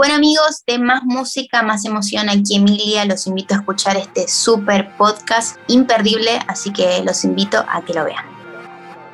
Bueno amigos, de más música, más emoción aquí Emilia, los invito a escuchar este super podcast imperdible, así que los invito a que lo vean.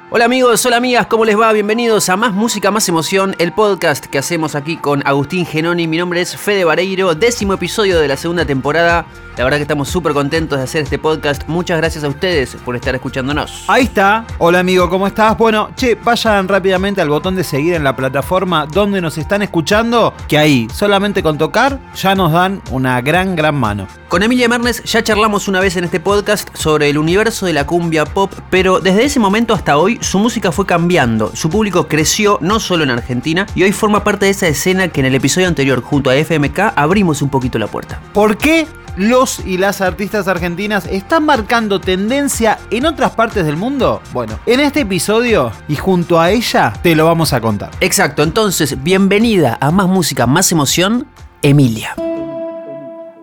Hola amigos, hola amigas, ¿cómo les va? Bienvenidos a Más Música, Más Emoción, el podcast que hacemos aquí con Agustín Genoni. Mi nombre es Fede Vareiro, décimo episodio de la segunda temporada. La verdad que estamos súper contentos de hacer este podcast. Muchas gracias a ustedes por estar escuchándonos. Ahí está. Hola amigo, ¿cómo estás? Bueno, che, vayan rápidamente al botón de seguir en la plataforma donde nos están escuchando, que ahí, solamente con tocar, ya nos dan una gran, gran mano. Con Emilia Mernes ya charlamos una vez en este podcast sobre el universo de la cumbia pop, pero desde ese momento hasta hoy su música fue cambiando, su público creció no solo en Argentina y hoy forma parte de esa escena que en el episodio anterior junto a FMK abrimos un poquito la puerta. ¿Por qué los y las artistas argentinas están marcando tendencia en otras partes del mundo? Bueno, en este episodio y junto a ella te lo vamos a contar. Exacto, entonces bienvenida a Más Música, Más Emoción, Emilia.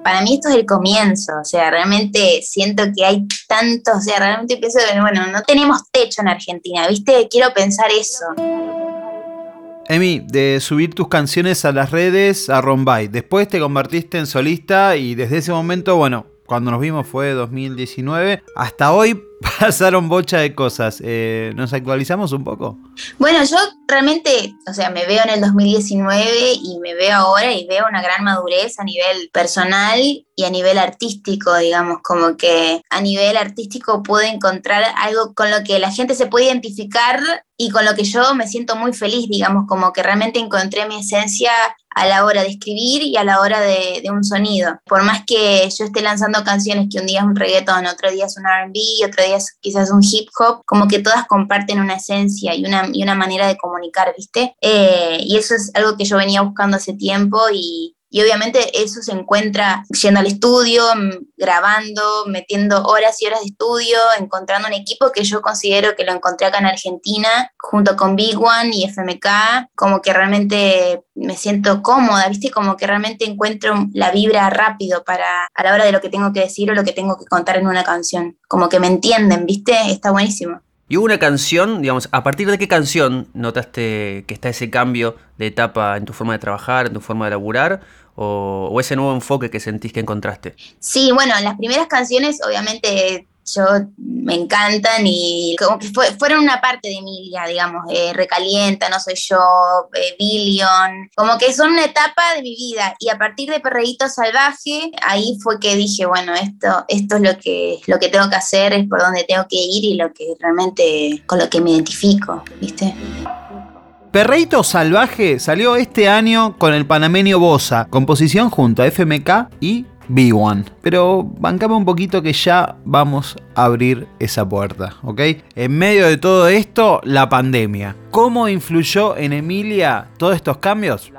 Para mí esto es el comienzo, o sea, realmente siento que hay tantos, o sea, realmente pienso que, bueno, no tenemos techo en Argentina, ¿viste? Quiero pensar eso. Emi, de subir tus canciones a las redes a Rombay. Después te convertiste en solista y desde ese momento, bueno, cuando nos vimos fue 2019. Hasta hoy pasaron bocha de cosas. Eh, ¿Nos actualizamos un poco? Bueno, yo realmente, o sea, me veo en el 2019 y me veo ahora y veo una gran madurez a nivel personal y a nivel artístico, digamos, como que a nivel artístico pude encontrar algo con lo que la gente se puede identificar y con lo que yo me siento muy feliz, digamos, como que realmente encontré mi esencia a la hora de escribir y a la hora de, de, un sonido. Por más que yo esté lanzando canciones que un día es un reggaeton, otro día es un RB, otro día es quizás un hip hop, como que todas comparten una esencia y una, y una manera de comunicar, ¿viste? Eh, y eso es algo que yo venía buscando hace tiempo y, y obviamente eso se encuentra yendo al estudio, grabando, metiendo horas y horas de estudio, encontrando un equipo que yo considero que lo encontré acá en Argentina, junto con Big One y FMK, como que realmente me siento cómoda, ¿viste? Como que realmente encuentro la vibra rápido para a la hora de lo que tengo que decir o lo que tengo que contar en una canción. Como que me entienden, ¿viste? Está buenísimo. ¿Y hubo una canción, digamos, a partir de qué canción notaste que está ese cambio de etapa en tu forma de trabajar, en tu forma de laburar? O, ese nuevo enfoque que sentís que encontraste? Sí, bueno, las primeras canciones obviamente yo me encantan y como que fueron una parte de Emilia, digamos, eh, Recalienta, No Soy Yo, eh, Billion, como que son una etapa de mi vida y a partir de Perreíto Salvaje, ahí fue que dije, bueno, esto, esto es lo que, lo que tengo que hacer, es por donde tengo que ir y lo que realmente, con lo que me identifico, ¿viste? Perreito Salvaje salió este año con el panameño Bosa, composición junto a FMK y B1. Pero bancame un poquito que ya vamos a abrir esa puerta, ¿ok? En medio de todo esto, la pandemia. ¿Cómo influyó en Emilia todos estos cambios?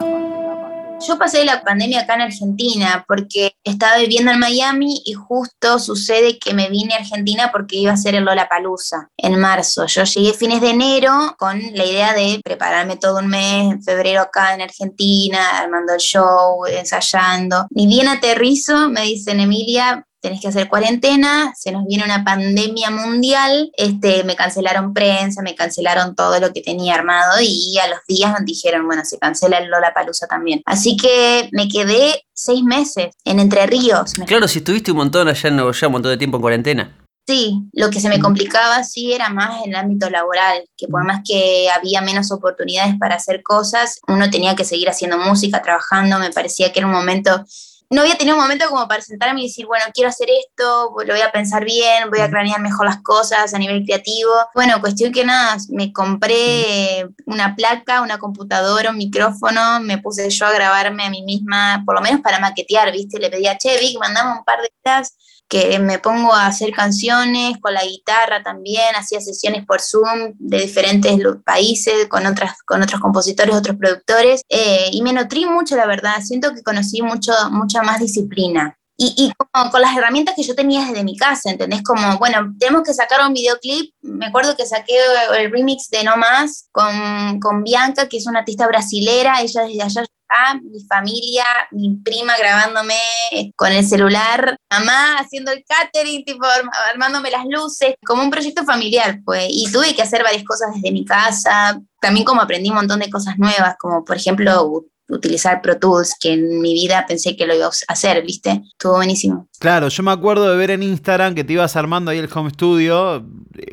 Yo pasé la pandemia acá en Argentina porque estaba viviendo en Miami y justo sucede que me vine a Argentina porque iba a ser el Lollapalooza en marzo. Yo llegué fines de enero con la idea de prepararme todo un mes en febrero acá en Argentina, armando el show, ensayando. Ni bien aterrizo, me dicen Emilia, tenés que hacer cuarentena, se nos viene una pandemia mundial, este, me cancelaron prensa, me cancelaron todo lo que tenía armado y a los días nos dijeron, bueno, se cancela el Lola Palusa también. Así que me quedé seis meses en Entre Ríos. Claro, si estuviste un montón allá en Nueva York, un montón de tiempo en cuarentena. Sí, lo que se me complicaba sí era más en el ámbito laboral, que por más que había menos oportunidades para hacer cosas, uno tenía que seguir haciendo música, trabajando, me parecía que era un momento no había tenido un momento como para sentarme y decir, bueno, quiero hacer esto, lo voy a pensar bien, voy a cranear mejor las cosas a nivel creativo. Bueno, cuestión que nada, me compré una placa, una computadora, un micrófono, me puse yo a grabarme a mí misma, por lo menos para maquetear, ¿viste? Le pedí a Che, Vic, mandame un par de ideas que me pongo a hacer canciones con la guitarra también, hacía sesiones por Zoom de diferentes países con, otras, con otros compositores, otros productores, eh, y me nutrí mucho, la verdad, siento que conocí mucho, mucha más disciplina. Y, con las herramientas que yo tenía desde mi casa, ¿entendés? Como, bueno, tenemos que sacar un videoclip. Me acuerdo que saqué el remix de No Más con, con Bianca, que es una artista brasilera. Ella desde allá mi familia, mi prima grabándome con el celular, mamá haciendo el catering, tipo armándome las luces, como un proyecto familiar, pues. Y tuve que hacer varias cosas desde mi casa, también como aprendí un montón de cosas nuevas, como por ejemplo utilizar Pro Tools, que en mi vida pensé que lo iba a hacer, ¿viste? Estuvo buenísimo. Claro, yo me acuerdo de ver en Instagram que te ibas armando ahí el home studio.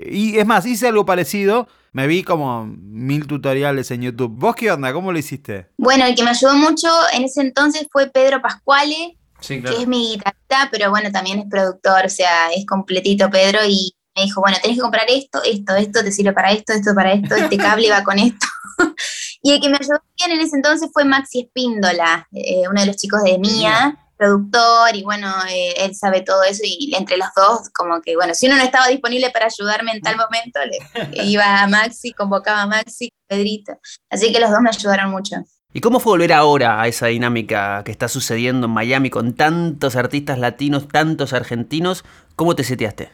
Y es más, hice algo parecido. Me vi como mil tutoriales en YouTube. ¿Vos qué onda? ¿Cómo lo hiciste? Bueno, el que me ayudó mucho en ese entonces fue Pedro Pascuale, que es mi guitarrista, pero bueno, también es productor, o sea, es completito Pedro y me dijo, bueno, tenés que comprar esto, esto, esto te sirve para esto, esto para esto, este cable va con esto. y el que me ayudó bien en ese entonces fue Maxi Espíndola, eh, uno de los chicos de Mía, productor, y bueno, eh, él sabe todo eso, y entre los dos, como que, bueno, si uno no estaba disponible para ayudarme en tal momento, le, iba a Maxi, convocaba a Maxi, Pedrito. Así que los dos me ayudaron mucho. ¿Y cómo fue volver ahora a esa dinámica que está sucediendo en Miami con tantos artistas latinos, tantos argentinos? ¿Cómo te seteaste?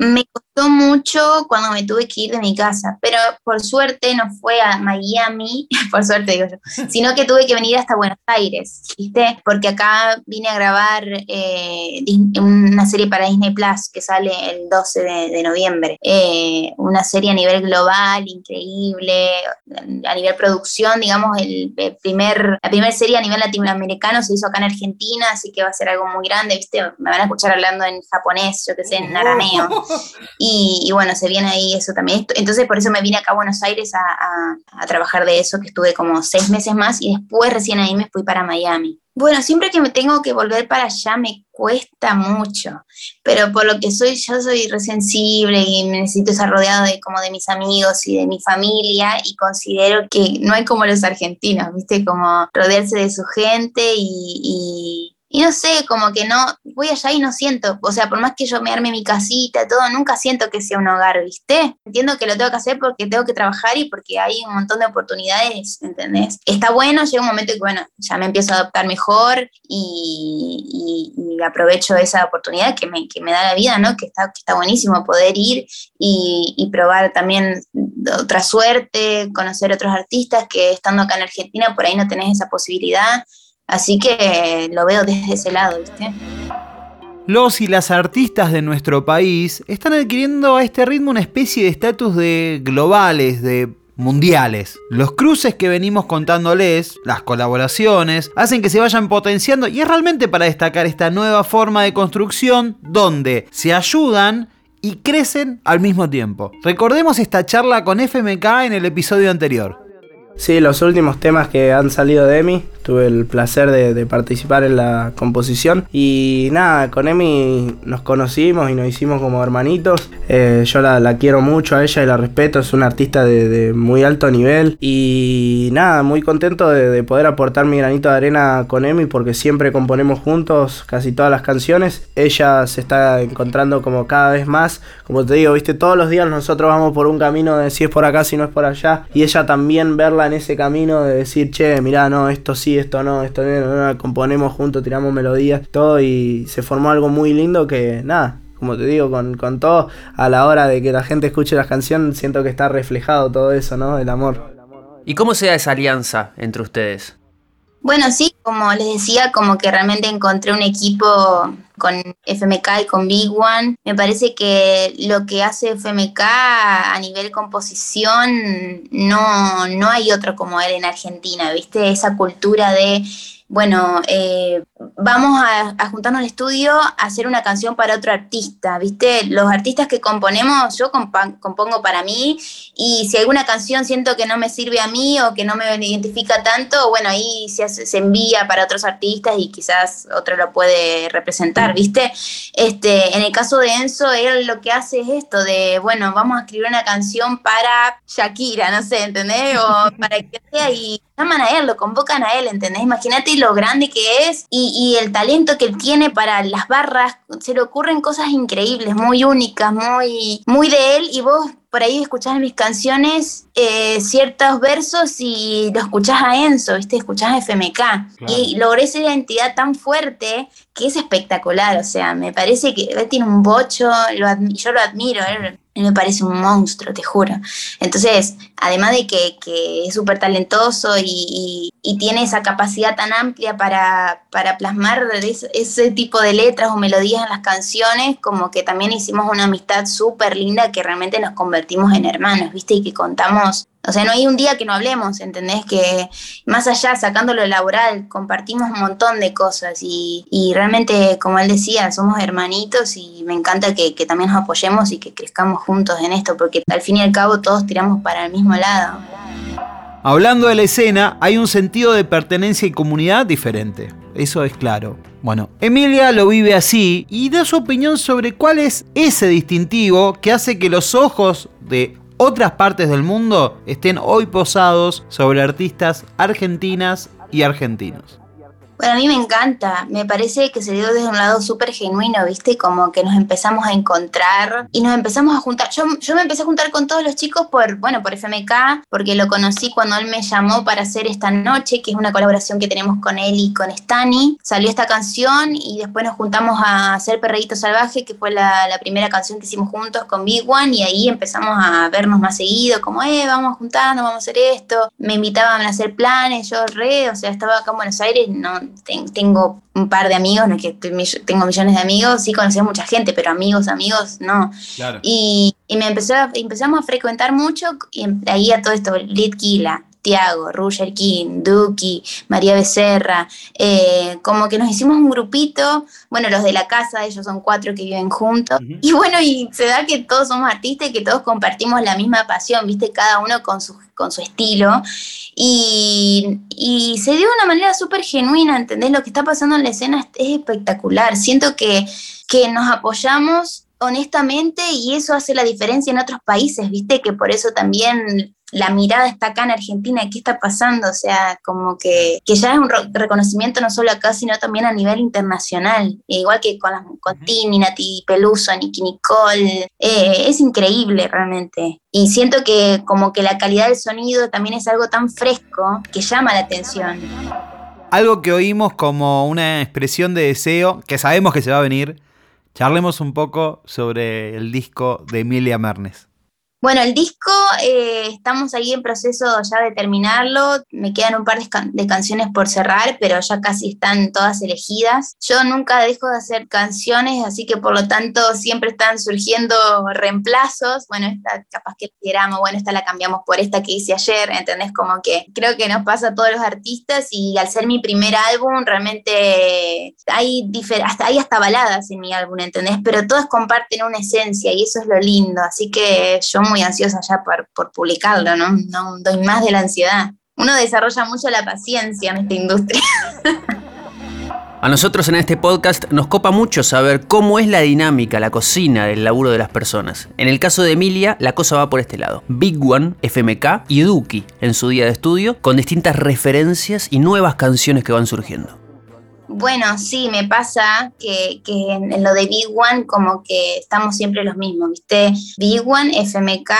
Me costó mucho cuando me tuve que ir de mi casa, pero por suerte no fue a Miami, por suerte digo yo, sino que tuve que venir hasta Buenos Aires, ¿viste? Porque acá vine a grabar eh, una serie para Disney Plus que sale el 12 de, noviembre. Eh, una serie a nivel global, increíble, a nivel producción, digamos, el, primer, la primera serie a nivel latinoamericano se hizo acá en Argentina, así que va a ser algo muy grande, ¿viste? Me van a escuchar hablando en japonés, yo qué sé, en arameo. Y, bueno, se viene ahí eso también. Entonces por eso me vine acá a Buenos Aires a, a, trabajar de eso, que estuve como seis meses más y después recién ahí me fui para Miami. Bueno, siempre que me tengo que volver para allá me cuesta mucho, pero por lo que soy, yo soy resensible y necesito estar rodeado de como de mis amigos y de mi familia y considero que no hay como los argentinos, ¿viste? Como rodearse de su gente y y no sé, como que no, voy allá y no siento, o sea, por más que yo me arme mi casita, todo, nunca siento que sea un hogar, ¿viste? Entiendo que lo tengo que hacer porque tengo que trabajar y porque hay un montón de oportunidades, ¿entendés? Está bueno, llega un momento que, bueno, ya me empiezo a adaptar mejor y, aprovecho esa oportunidad que me, que me, da la vida, ¿no? Que está, que está buenísimo poder ir y, y probar también otra suerte, conocer otros artistas que estando acá en Argentina por ahí no tenés esa posibilidad. Así que lo veo desde ese lado, ¿viste? Los y las artistas de nuestro país están adquiriendo a este ritmo una especie de estatus de globales, de mundiales. Los cruces que venimos contándoles, las colaboraciones, hacen que se vayan potenciando y es realmente para destacar esta nueva forma de construcción donde se ayudan y crecen al mismo tiempo. Recordemos esta charla con FMK en el episodio anterior. Sí, los últimos temas que han salido de Emi, tuve el placer de, participar en la composición y nada, con Emi nos conocimos y nos hicimos como hermanitos. Eh, yo la, quiero mucho a ella y la respeto, es una artista de, muy alto nivel y nada, muy contento de, poder aportar mi granito de arena con Emi porque siempre componemos juntos casi todas las canciones. Ella se está encontrando como cada vez más, como te digo, viste, todos los días nosotros vamos por un camino de si es por acá, si no es por allá y ella también verla en ese camino de decir, che, mirá, no, esto sí, esto no, esto no, componemos juntos, tiramos melodías, todo y se formó algo muy lindo que nada, como te digo, con, con todo, a la hora de que la gente escuche las canciones, siento que está reflejado todo eso, ¿no? El amor. ¿Y cómo se da esa alianza entre ustedes? Bueno, sí, como les decía, como que realmente encontré un equipo con FMK y con Big One. Me parece que lo que hace FMK a nivel composición no, no hay otro como él en Argentina, ¿viste? Esa cultura de bueno, eh, vamos a, juntarnos al estudio a hacer una canción para otro artista, ¿viste? Los artistas que componemos, yo compongo para mí y si alguna canción siento que no me sirve a mí o que no me identifica tanto, bueno, ahí se, se envía para otros artistas y quizás otro lo puede representar, ¿viste? Este, en el caso de Enzo, él lo que hace es esto de, bueno, vamos a escribir una canción para Shakira, no sé, ¿entendés? O para que sea y llaman a él, lo convocan a él, ¿entendés? Imagínate lo grande que es y, el talento que él tiene para las barras, se le ocurren cosas increíbles, muy únicas, muy, muy de él y vos por ahí escuchás mis canciones eh, ciertos versos y lo escuchás a Enzo, ¿viste? Escuchás a FMK. Y logré esa identidad tan fuerte que es espectacular. O sea, me parece que él tiene un bocho, yo lo admiro. Él, me parece un monstruo, te juro. Entonces, además de que, es súper talentoso y, tiene esa capacidad tan amplia para, para plasmar ese, tipo de letras o melodías en las canciones, como que también hicimos una amistad súper linda que realmente nos convertimos en hermanos, ¿viste? Y que contamos O sea, no hay un día que no hablemos, ¿entendés? Que más allá, sacando lo laboral, compartimos un montón de cosas y, realmente, como él decía, somos hermanitos y me encanta que, que, también nos apoyemos y que crezcamos juntos en esto, porque al fin y al cabo todos tiramos para el mismo lado. Hablando de la escena, hay un sentido de pertenencia y comunidad diferente, eso es claro. Bueno, Emilia lo vive así y da su opinión sobre cuál es ese distintivo que hace que los ojos de otras partes del mundo estén hoy posados sobre artistas argentinas y argentinos. Bueno, a mí me encanta, me parece que se dio desde un lado súper genuino, ¿viste? Como que nos empezamos a encontrar y nos empezamos a juntar. Yo, yo me empecé a juntar con todos los chicos por, bueno, por FMK, porque lo conocí cuando él me llamó para hacer esta noche, que es una colaboración que tenemos con él y con Stani. Salió esta canción y después nos juntamos a hacer Perreíto Salvaje, que fue la, la primera canción que hicimos juntos con Big One, y ahí empezamos a vernos más seguido, como, eh, vamos a juntarnos, vamos a hacer esto. Me invitaban a hacer planes, yo re, o sea, estaba acá en Buenos Aires, no tengo un par de amigos, no es que tengo millones de amigos, sí conocí a mucha gente, pero amigos, amigos, no. Y, me empezó empezamos a frecuentar mucho y ahí a todo esto, Litquila, Tiago, Roger King, Duki, María Becerra, eh, como que nos hicimos un grupito, bueno, los de la casa, ellos son cuatro que viven juntos, y bueno, y se da que todos somos artistas y que todos compartimos la misma pasión, viste, cada uno con su, con su estilo, y, y se dio de una manera súper genuina, ¿entendés? Lo que está pasando en la escena es, espectacular, siento que, que nos apoyamos honestamente y eso hace la diferencia en otros países, viste que por eso también la mirada está acá en Argentina, ¿qué está pasando? O sea, como que, que ya es un reconocimiento no solo acá, sino también a nivel internacional, igual que con, las, con Tini, Nati Peluso, Nicky Nicole, eh, es increíble realmente. Y siento que como que la calidad del sonido también es algo tan fresco que llama la atención. Algo que oímos como una expresión de deseo, que sabemos que se va a venir, charlemos un poco sobre el disco de Emilia Mernes. Bueno, el disco eh, estamos ahí en proceso ya de terminarlo. Me quedan un par de, canciones por cerrar, pero ya casi están todas elegidas. Yo nunca dejo de hacer canciones, así que por lo tanto siempre están surgiendo reemplazos. Bueno, esta capaz que queramos, bueno, esta la cambiamos por esta que hice ayer, ¿entendés? Como que creo que nos pasa a todos los artistas y al ser mi primer álbum, realmente hay, hasta, hay hasta baladas en mi álbum, ¿entendés? Pero todas comparten una esencia y eso es lo lindo. Así que yo muy ansiosa ya por, por publicarlo, ¿no? No doy más de la ansiedad. Uno desarrolla mucho la paciencia en esta industria. A nosotros en este podcast nos copa mucho saber cómo es la dinámica, la cocina del laburo de las personas. En el caso de Emilia, la cosa va por este lado. Big One, FMK y Duki en su día de estudio, con distintas referencias y nuevas canciones que van surgiendo. Bueno, sí, me pasa que, en lo de Big One como que estamos siempre los mismos, ¿viste? Big One, FMK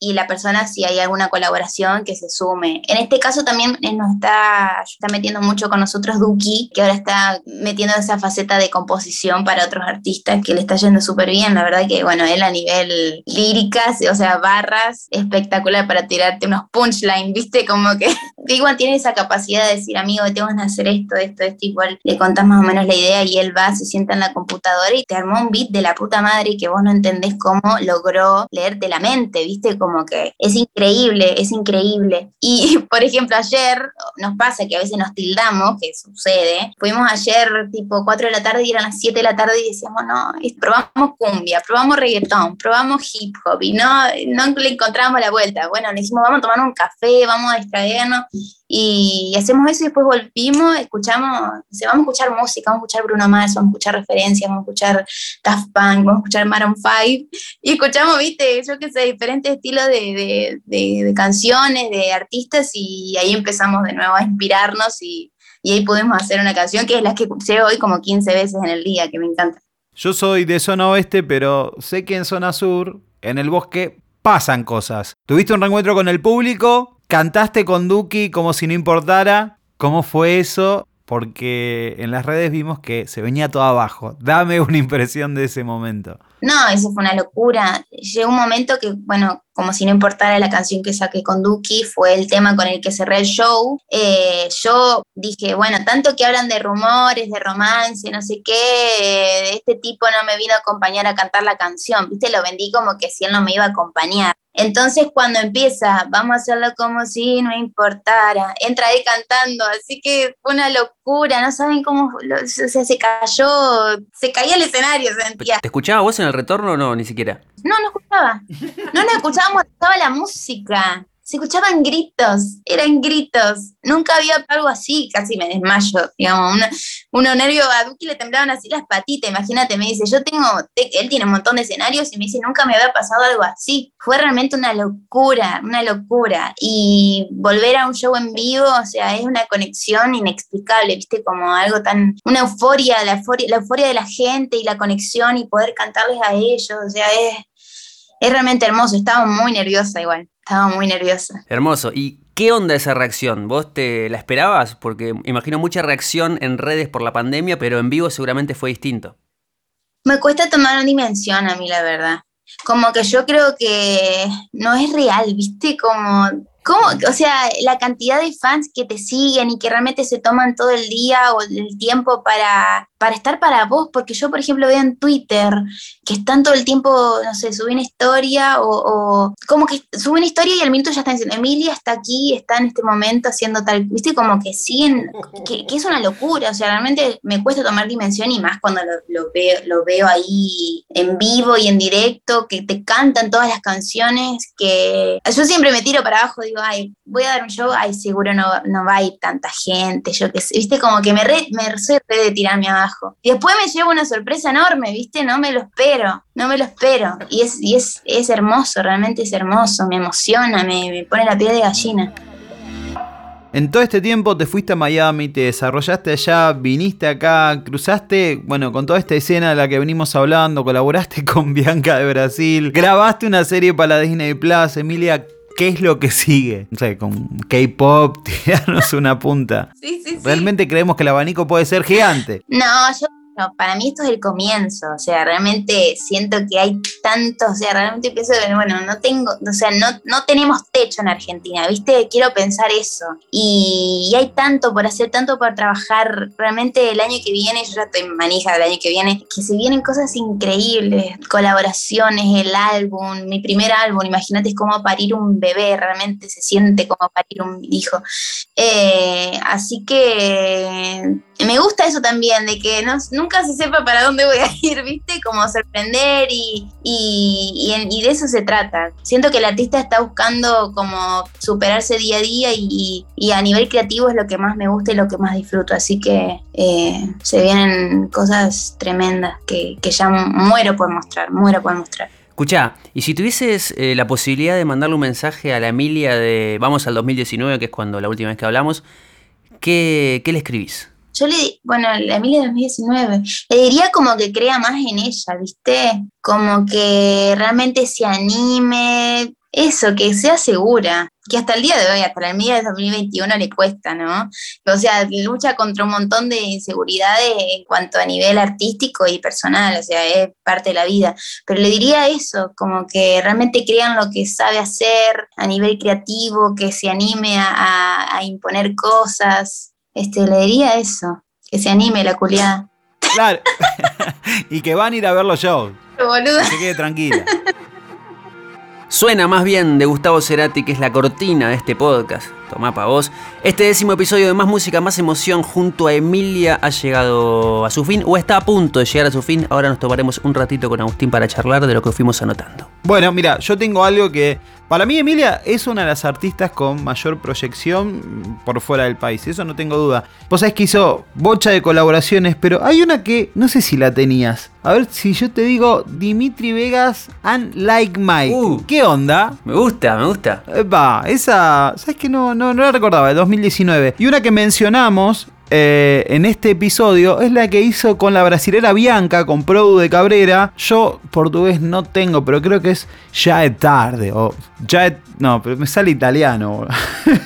y la persona si hay alguna colaboración que se sume. En este caso también nos está, está metiendo mucho con nosotros Duki, que ahora está metiendo esa faceta de composición para otros artistas que le está yendo súper bien. La verdad que, bueno, él a nivel líricas, o sea, barras, espectacular para tirarte unos punchlines, ¿viste? Como que Big One tiene esa capacidad de decir, amigo, tengo que hacer esto, esto, esto, igual contás más o menos la idea y él va, se sienta en la computadora y te armó un beat de la puta madre que vos no entendés cómo logró leerte la mente, ¿viste? Como que es increíble, es increíble. Y, por ejemplo, ayer nos pasa que a veces nos tildamos, que sucede. Fuimos ayer tipo 4 de la tarde y eran las 7 de la tarde y decíamos, no, probamos cumbia, probamos reggaetón, probamos hip hop y no, no le encontrábamos la vuelta. Bueno, le dijimos, vamos a tomar un café, vamos a distraernos y hacemos eso y después volvimos, escuchamos, se vamos a escuchar música, vamos a escuchar Bruno Mars, vamos a escuchar referencias, vamos a escuchar Daft Punk, vamos a escuchar Maroon 5 y escuchamos, viste, yo qué sé, diferentes estilos de, de, canciones, de artistas y ahí empezamos de nuevo a inspirarnos y, y ahí pudimos hacer una canción que es la que escuché hoy como 15 veces en el día, que me encanta. Yo soy de zona oeste, pero sé que en zona sur, en el bosque, pasan cosas. Tuviste un reencuentro con el público, Cantaste con Duki como si no importara. ¿Cómo fue eso? Porque en las redes vimos que se venía todo abajo. Dame una impresión de ese momento. No, eso fue una locura. Llegó un momento que, bueno, como si no importara la canción que saqué con Duki, fue el tema con el que cerré el show. Eh, yo dije, bueno, tanto que hablan de rumores, de romance, no sé qué, este tipo no me vino a acompañar a cantar la canción, ¿viste? Lo vendí como que si él no me iba a acompañar. Entonces cuando empieza, vamos a hacerlo como si no importara, entra ahí cantando, así que fue una locura, no saben cómo, o sea, se cayó, se caía el escenario, sentía. ¿Te escuchaba vos en el retorno o no, ni siquiera? No, no escuchaba, no nos escuchábamos, estaba la música se escuchaban gritos, eran gritos. Nunca había algo así, casi me desmayo, digamos. uno nervio a Duki le temblaban así las patitas, imagínate, me dice, yo tengo, él tiene un montón de escenarios y me dice, nunca me había pasado algo así. Fue realmente una locura, una locura. Y volver a un show en vivo, o sea, es una conexión inexplicable, viste, como algo tan, una euforia, la euforia, la euforia de la gente y la conexión y poder cantarles a ellos, o sea, es, es realmente hermoso. Estaba muy nerviosa igual. Estaba muy nerviosa. Hermoso. ¿Y qué onda esa reacción? ¿Vos te la esperabas? Porque imagino mucha reacción en redes por la pandemia, pero en vivo seguramente fue distinto. Me cuesta tomar una dimensión a mí, la verdad. Como que yo creo que no es real, ¿viste? Como ¿Cómo? O sea, la cantidad de fans que te siguen y que realmente se toman todo el día o el tiempo para, para estar para vos, porque yo, por ejemplo, veo en Twitter que están todo el tiempo, no sé, suben historia o, como que suben historia y al minuto ya están diciendo, Emilia está aquí, está en este momento haciendo tal, viste, como que siguen, que, es una locura, o sea, realmente me cuesta tomar dimensión y más cuando lo, veo, lo veo ahí en vivo y en directo, que te cantan todas las canciones, que yo siempre me tiro para abajo, digo, ay, voy a dar un show, ay, seguro no, no va a ir tanta gente, yo qué sé, viste, como que me, re, me de tirarme abajo. Y después me llevo una sorpresa enorme, ¿viste? No me lo espero, no me lo espero. Y es, y es, es hermoso, realmente es hermoso, me emociona, me, me pone la piel de gallina. En todo este tiempo te fuiste a Miami, te desarrollaste allá, viniste acá, cruzaste, bueno, con toda esta escena de la que venimos hablando, colaboraste con Bianca de Brasil, grabaste una serie para Disney Plus, Emilia, ¿Qué es lo que sigue? No sé, con K-pop, tirarnos una punta. Sí, sí, sí. Realmente creemos que el abanico puede ser gigante. No, yo no, para mí esto es el comienzo, o sea, realmente siento que hay tanto, o sea, realmente pienso que, bueno, no tengo, o sea, no, no tenemos techo en Argentina, ¿viste? Quiero pensar eso. Y, hay tanto por hacer, tanto por trabajar. Realmente el año que viene, yo ya estoy manija del año que viene, que se vienen cosas increíbles, colaboraciones, el álbum, mi primer álbum, imagínate es como parir un bebé, realmente se siente como parir un hijo. Eh, así que me gusta eso también, de que no, nunca se sepa para dónde voy a ir, ¿viste? Como sorprender y, y, de eso se trata. Siento que el artista está buscando como superarse día a día y, a nivel creativo es lo que más me gusta y lo que más disfruto. Así que eh, se vienen cosas tremendas que, ya muero por mostrar, muero por mostrar. Escucha, y si tuvieses eh, la posibilidad de mandarle un mensaje a la Emilia de Vamos al 2019, que es cuando la última vez que hablamos, ¿qué, qué le escribís? Yo le, bueno, la Emilia 2019, le diría como que crea más en ella, ¿viste? Como que realmente se anime, eso, que sea segura, que hasta el día de hoy, hasta la Emilia de 2021 le cuesta, ¿no? O sea, lucha contra un montón de inseguridades en cuanto a nivel artístico y personal, o sea, es parte de la vida. Pero le diría eso, como que realmente crean lo que sabe hacer a nivel creativo, que se anime a, a imponer cosas, este, le diría eso, que se anime la culiada. Claro. y que van a ir a ver los shows. Boludo. Que se quede tranquila. Suena más bien de Gustavo Cerati, que es la cortina de este podcast. Tomá pa' vos. Este décimo episodio de Más Música, Más Emoción junto a Emilia ha llegado a su fin o está a punto de llegar a su fin. Ahora nos tomaremos un ratito con Agustín para charlar de lo que fuimos anotando. Bueno, mira, yo tengo algo que para mí Emilia es una de las artistas con mayor proyección por fuera del país, eso no tengo duda. Vos sabés que hizo bocha de colaboraciones, pero hay una que no sé si la tenías. A ver si yo te digo Dimitri Vegas and Like Mike. Uh, ¿Qué onda? Me gusta, me gusta. Va, esa, ¿sabes que no, no, no la recordaba, de 2019. Y una que mencionamos eh, en este episodio es la que hizo con la brasilera Bianca, con Produ de Cabrera. Yo portugués no tengo, pero creo que es Ya es tarde. O ya No, pero me sale italiano.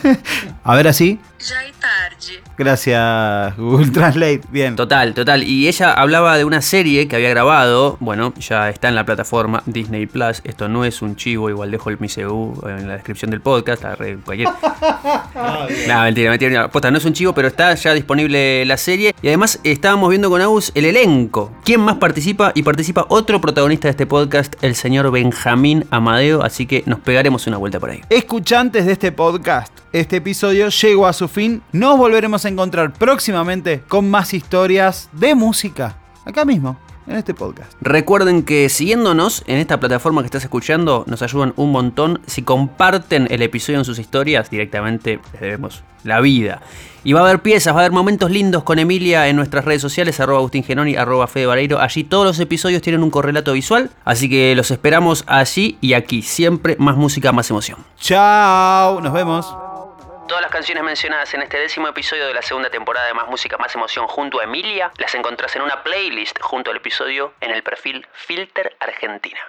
A ver así. Ya es tarde. Gracias, Google Translate. Bien. Total, total. Y ella hablaba de una serie que había grabado. Bueno, ya está en la plataforma Disney Plus. Esto no es un chivo, igual dejo el MICU en la descripción del podcast. Cualquier... no, mentira, mentira. Posta, no es un chivo, pero está ya disponible la serie. Y además estábamos viendo con Agus el elenco. ¿Quién más participa? Y participa otro protagonista de este podcast, el señor Benjamín Amadeo. Así que nos pegaremos una vuelta por ahí. Escuchantes de este podcast, este episodio llegó a su fin. Nos volveremos a encontrar próximamente con más historias de música. Acá mismo, en este podcast. Recuerden que siguiéndonos en esta plataforma que estás escuchando nos ayudan un montón. Si comparten el episodio en sus historias, directamente les debemos la vida. Y va a haber piezas, va a haber momentos lindos con Emilia en nuestras redes sociales, arroba Agustín Genoni, arroba Fede Vareiro. Allí todos los episodios tienen un correlato visual, así que los esperamos allí y aquí. Siempre más música, más emoción. Chao, nos vemos. Todas las canciones mencionadas en este décimo episodio de la segunda temporada de Más Música, Más Emoción junto a Emilia las encontrás en una playlist junto al episodio en el perfil Filter Argentina.